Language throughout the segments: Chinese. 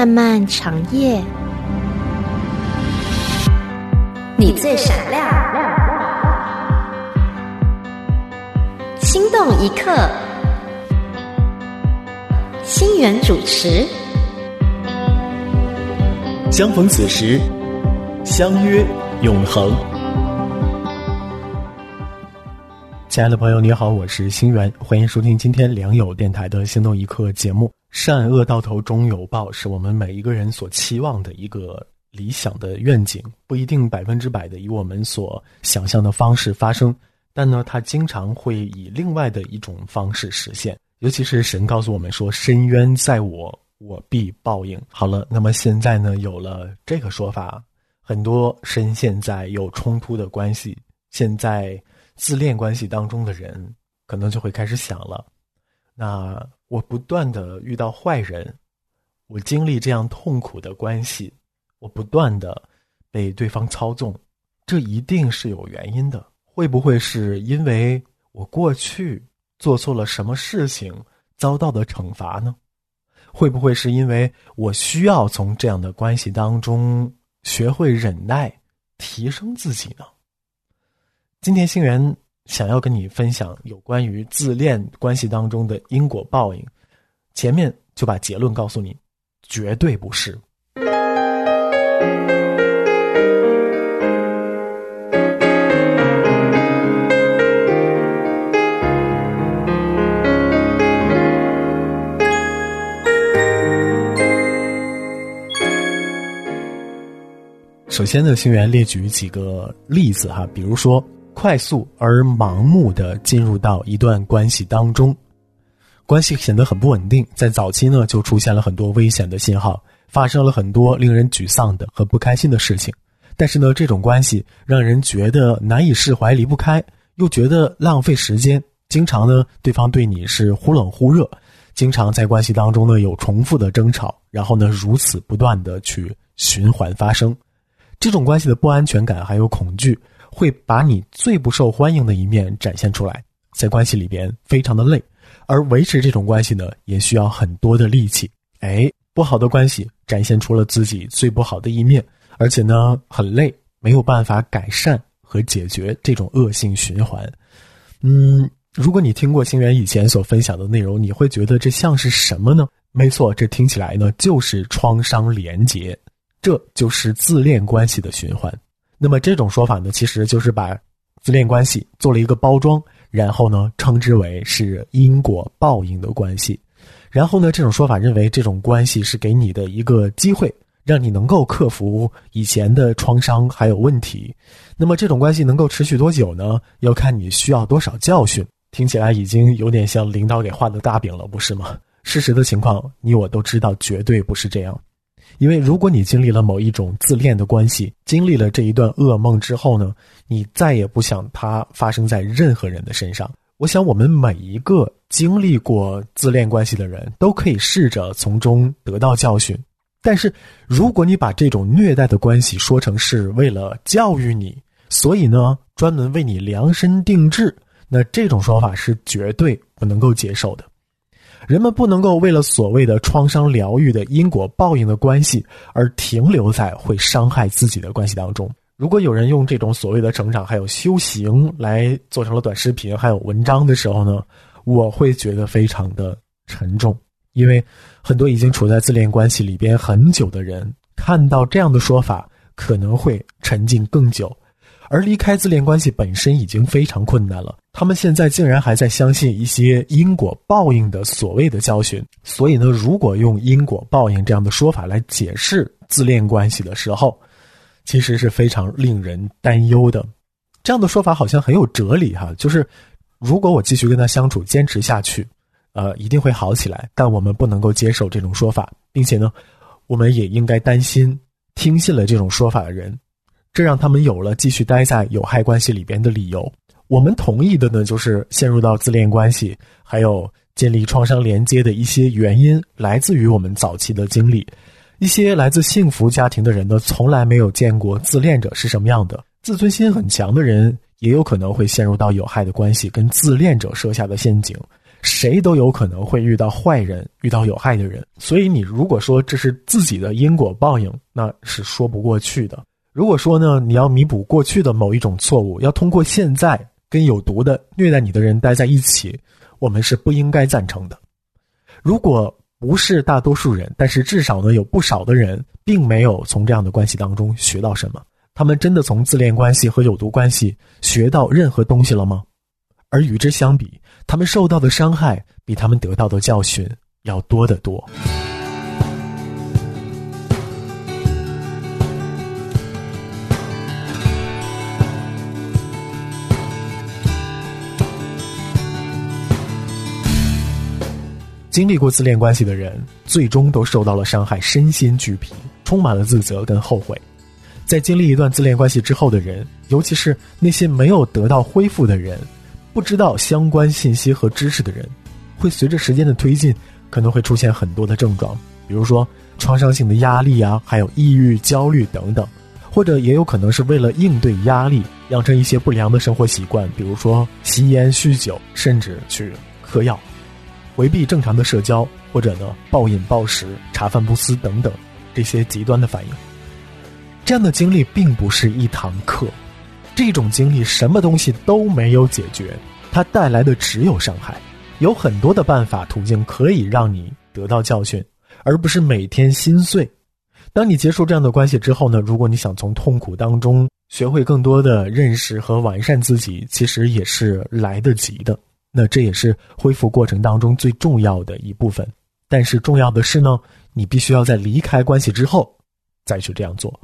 漫漫长夜，你最闪亮，心动一刻，心源主持。相逢此时，相约永恒。亲爱的朋友，你好，我是星源，欢迎收听今天良友电台的《心动一刻》节目。善恶到头终有报，是我们每一个人所期望的一个理想的愿景，不一定百分之百的以我们所想象的方式发生，但呢，它经常会以另外的一种方式实现。尤其是神告诉我们说：“深渊在我，我必报应。”好了，那么现在呢，有了这个说法，很多深陷在有冲突的关系、现在自恋关系当中的人，可能就会开始想了，那。我不断的遇到坏人，我经历这样痛苦的关系，我不断的被对方操纵，这一定是有原因的。会不会是因为我过去做错了什么事情遭到的惩罚呢？会不会是因为我需要从这样的关系当中学会忍耐，提升自己呢？今天星源。想要跟你分享有关于自恋关系当中的因果报应，前面就把结论告诉你，绝对不是。首先呢，星源列举几个例子哈，比如说。快速而盲目的进入到一段关系当中，关系显得很不稳定。在早期呢，就出现了很多危险的信号，发生了很多令人沮丧的和不开心的事情。但是呢，这种关系让人觉得难以释怀、离不开，又觉得浪费时间。经常呢，对方对你是忽冷忽热，经常在关系当中呢有重复的争吵，然后呢如此不断的去循环发生，这种关系的不安全感还有恐惧。会把你最不受欢迎的一面展现出来，在关系里边非常的累，而维持这种关系呢，也需要很多的力气。哎，不好的关系展现出了自己最不好的一面，而且呢很累，没有办法改善和解决这种恶性循环。嗯，如果你听过星源以前所分享的内容，你会觉得这像是什么呢？没错，这听起来呢就是创伤连结，这就是自恋关系的循环。那么这种说法呢，其实就是把自恋关系做了一个包装，然后呢称之为是因果报应的关系。然后呢，这种说法认为这种关系是给你的一个机会，让你能够克服以前的创伤还有问题。那么这种关系能够持续多久呢？要看你需要多少教训。听起来已经有点像领导给画的大饼了，不是吗？事实的情况，你我都知道，绝对不是这样。因为如果你经历了某一种自恋的关系，经历了这一段噩梦之后呢，你再也不想它发生在任何人的身上。我想，我们每一个经历过自恋关系的人都可以试着从中得到教训。但是，如果你把这种虐待的关系说成是为了教育你，所以呢，专门为你量身定制，那这种说法是绝对不能够接受的。人们不能够为了所谓的创伤疗愈的因果报应的关系而停留在会伤害自己的关系当中。如果有人用这种所谓的成长还有修行来做成了短视频还有文章的时候呢，我会觉得非常的沉重，因为很多已经处在自恋关系里边很久的人看到这样的说法可能会沉浸更久。而离开自恋关系本身已经非常困难了，他们现在竟然还在相信一些因果报应的所谓的教训。所以呢，如果用因果报应这样的说法来解释自恋关系的时候，其实是非常令人担忧的。这样的说法好像很有哲理哈，就是如果我继续跟他相处，坚持下去，呃，一定会好起来。但我们不能够接受这种说法，并且呢，我们也应该担心听信了这种说法的人。这让他们有了继续待在有害关系里边的理由。我们同意的呢，就是陷入到自恋关系，还有建立创伤连接的一些原因，来自于我们早期的经历。一些来自幸福家庭的人呢，从来没有见过自恋者是什么样的。自尊心很强的人，也有可能会陷入到有害的关系跟自恋者设下的陷阱。谁都有可能会遇到坏人，遇到有害的人。所以你如果说这是自己的因果报应，那是说不过去的。如果说呢，你要弥补过去的某一种错误，要通过现在跟有毒的虐待你的人待在一起，我们是不应该赞成的。如果不是大多数人，但是至少呢，有不少的人并没有从这样的关系当中学到什么。他们真的从自恋关系和有毒关系学到任何东西了吗？而与之相比，他们受到的伤害比他们得到的教训要多得多。经历过自恋关系的人，最终都受到了伤害，身心俱疲，充满了自责跟后悔。在经历一段自恋关系之后的人，尤其是那些没有得到恢复的人。不知道相关信息和知识的人，会随着时间的推进，可能会出现很多的症状，比如说创伤性的压力啊，还有抑郁、焦虑等等，或者也有可能是为了应对压力，养成一些不良的生活习惯，比如说吸烟、酗酒，甚至去嗑药，回避正常的社交，或者呢暴饮暴食、茶饭不思等等这些极端的反应。这样的经历并不是一堂课。这种经历什么东西都没有解决，它带来的只有伤害。有很多的办法途径可以让你得到教训，而不是每天心碎。当你结束这样的关系之后呢？如果你想从痛苦当中学会更多的认识和完善自己，其实也是来得及的。那这也是恢复过程当中最重要的一部分。但是重要的是呢，你必须要在离开关系之后再去这样做。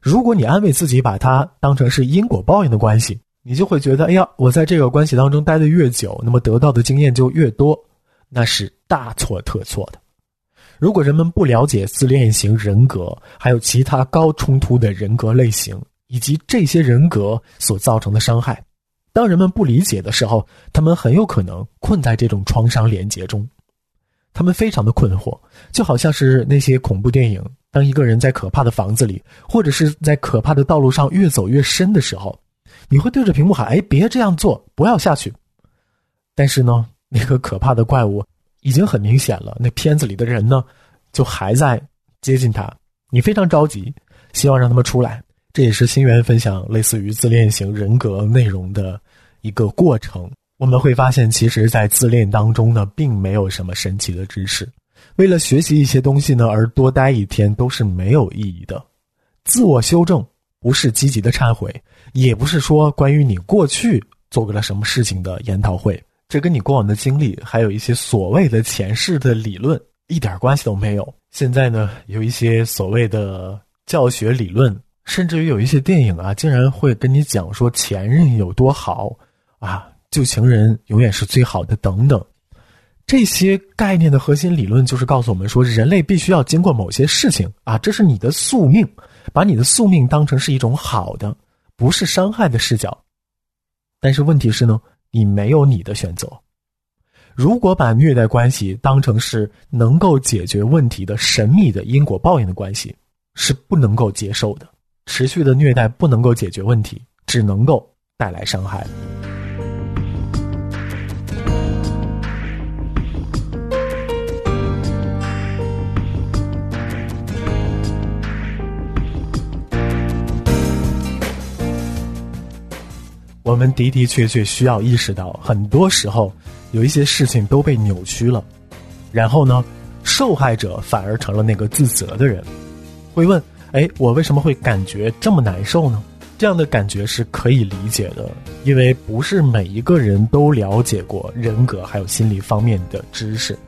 如果你安慰自己，把它当成是因果报应的关系，你就会觉得，哎呀，我在这个关系当中待得越久，那么得到的经验就越多，那是大错特错的。如果人们不了解自恋型人格，还有其他高冲突的人格类型，以及这些人格所造成的伤害，当人们不理解的时候，他们很有可能困在这种创伤连结中，他们非常的困惑，就好像是那些恐怖电影。当一个人在可怕的房子里，或者是在可怕的道路上越走越深的时候，你会对着屏幕喊：“哎，别这样做，不要下去。”但是呢，那个可怕的怪物已经很明显了。那片子里的人呢，就还在接近他。你非常着急，希望让他们出来。这也是新源分享类似于自恋型人格内容的一个过程。我们会发现，其实，在自恋当中呢，并没有什么神奇的知识。为了学习一些东西呢，而多待一天都是没有意义的。自我修正不是积极的忏悔，也不是说关于你过去做过了什么事情的研讨会。这跟你过往的经历，还有一些所谓的前世的理论一点关系都没有。现在呢，有一些所谓的教学理论，甚至于有一些电影啊，竟然会跟你讲说前任有多好啊，旧情人永远是最好的等等。这些概念的核心理论就是告诉我们说，人类必须要经过某些事情啊，这是你的宿命，把你的宿命当成是一种好的，不是伤害的视角。但是问题是呢，你没有你的选择。如果把虐待关系当成是能够解决问题的神秘的因果报应的关系，是不能够接受的。持续的虐待不能够解决问题，只能够带来伤害。我们的的确确需要意识到，很多时候有一些事情都被扭曲了，然后呢，受害者反而成了那个自责的人。会问：哎，我为什么会感觉这么难受呢？这样的感觉是可以理解的，因为不是每一个人都了解过人格还有心理方面的知识，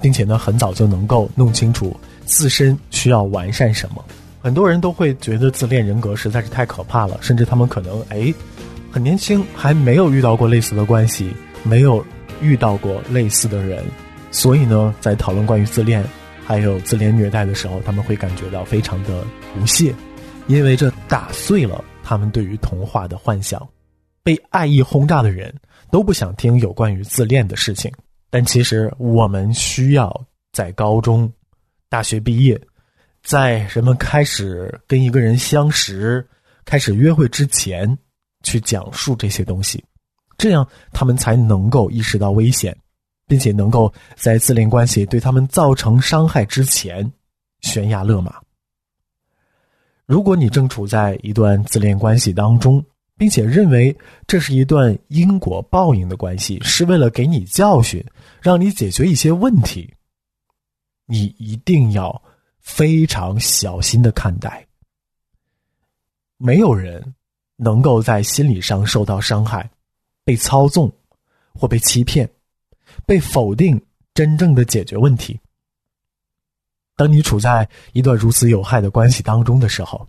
并且呢，很早就能够弄清楚自身需要完善什么。很多人都会觉得自恋人格实在是太可怕了，甚至他们可能哎。很年轻，还没有遇到过类似的关系，没有遇到过类似的人，所以呢，在讨论关于自恋还有自恋虐待的时候，他们会感觉到非常的不屑，因为这打碎了他们对于童话的幻想。被爱意轰炸的人都不想听有关于自恋的事情，但其实我们需要在高中、大学毕业，在人们开始跟一个人相识、开始约会之前。去讲述这些东西，这样他们才能够意识到危险，并且能够在自恋关系对他们造成伤害之前悬崖勒马。如果你正处在一段自恋关系当中，并且认为这是一段因果报应的关系，是为了给你教训，让你解决一些问题，你一定要非常小心的看待。没有人能够在心理上受到伤害，被操纵或被欺骗，被否定，真正的解决问题。当你处在一段如此有害的关系当中的时候。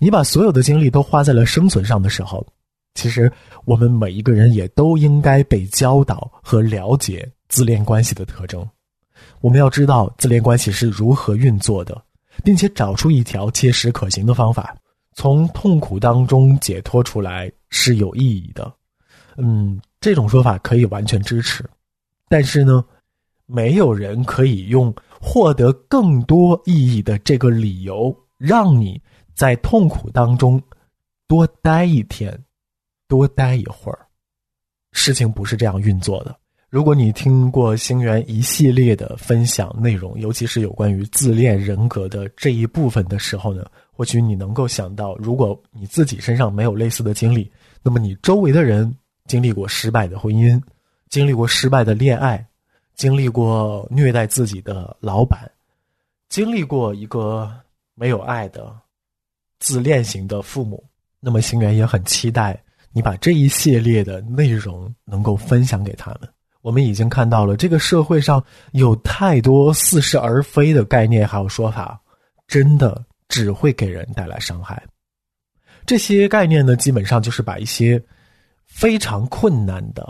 你把所有的精力都花在了生存上的时候，其实我们每一个人也都应该被教导和了解自恋关系的特征。我们要知道自恋关系是如何运作的，并且找出一条切实可行的方法，从痛苦当中解脱出来是有意义的。嗯，这种说法可以完全支持，但是呢，没有人可以用获得更多意义的这个理由让你。在痛苦当中多待一天，多待一会儿，事情不是这样运作的。如果你听过星源一系列的分享内容，尤其是有关于自恋人格的这一部分的时候呢，或许你能够想到，如果你自己身上没有类似的经历，那么你周围的人经历过失败的婚姻，经历过失败的恋爱，经历过虐待自己的老板，经历过一个没有爱的。自恋型的父母，那么星源也很期待你把这一系列的内容能够分享给他们。我们已经看到了这个社会上有太多似是而非的概念还有说法，真的只会给人带来伤害。这些概念呢，基本上就是把一些非常困难的、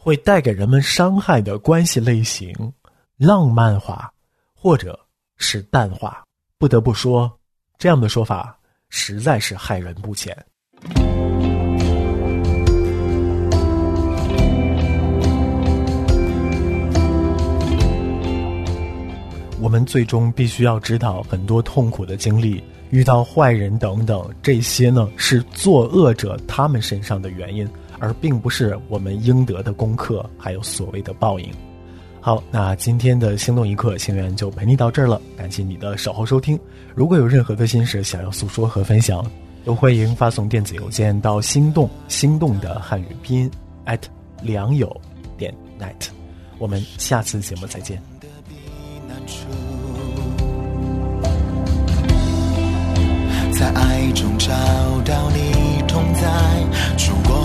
会带给人们伤害的关系类型浪漫化，或者是淡化。不得不说，这样的说法。实在是害人不浅。我们最终必须要知道，很多痛苦的经历、遇到坏人等等，这些呢是作恶者他们身上的原因，而并不是我们应得的功课，还有所谓的报应。好，那今天的心动一刻，星源就陪你到这儿了。感谢你的守候收听。如果有任何的心事想要诉说和分享，都欢迎发送电子邮件到心动心动的汉语拼音 at 良友点 net。我们下次节目再见。在爱中找到你同在，出过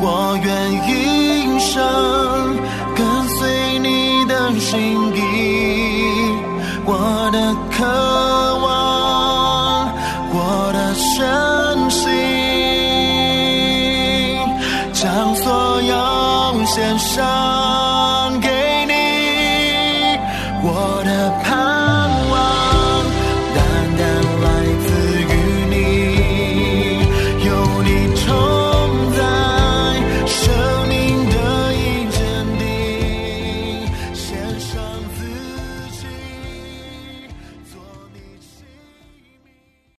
我愿一生跟随你的心意，我的渴望，我的真心，将所有献上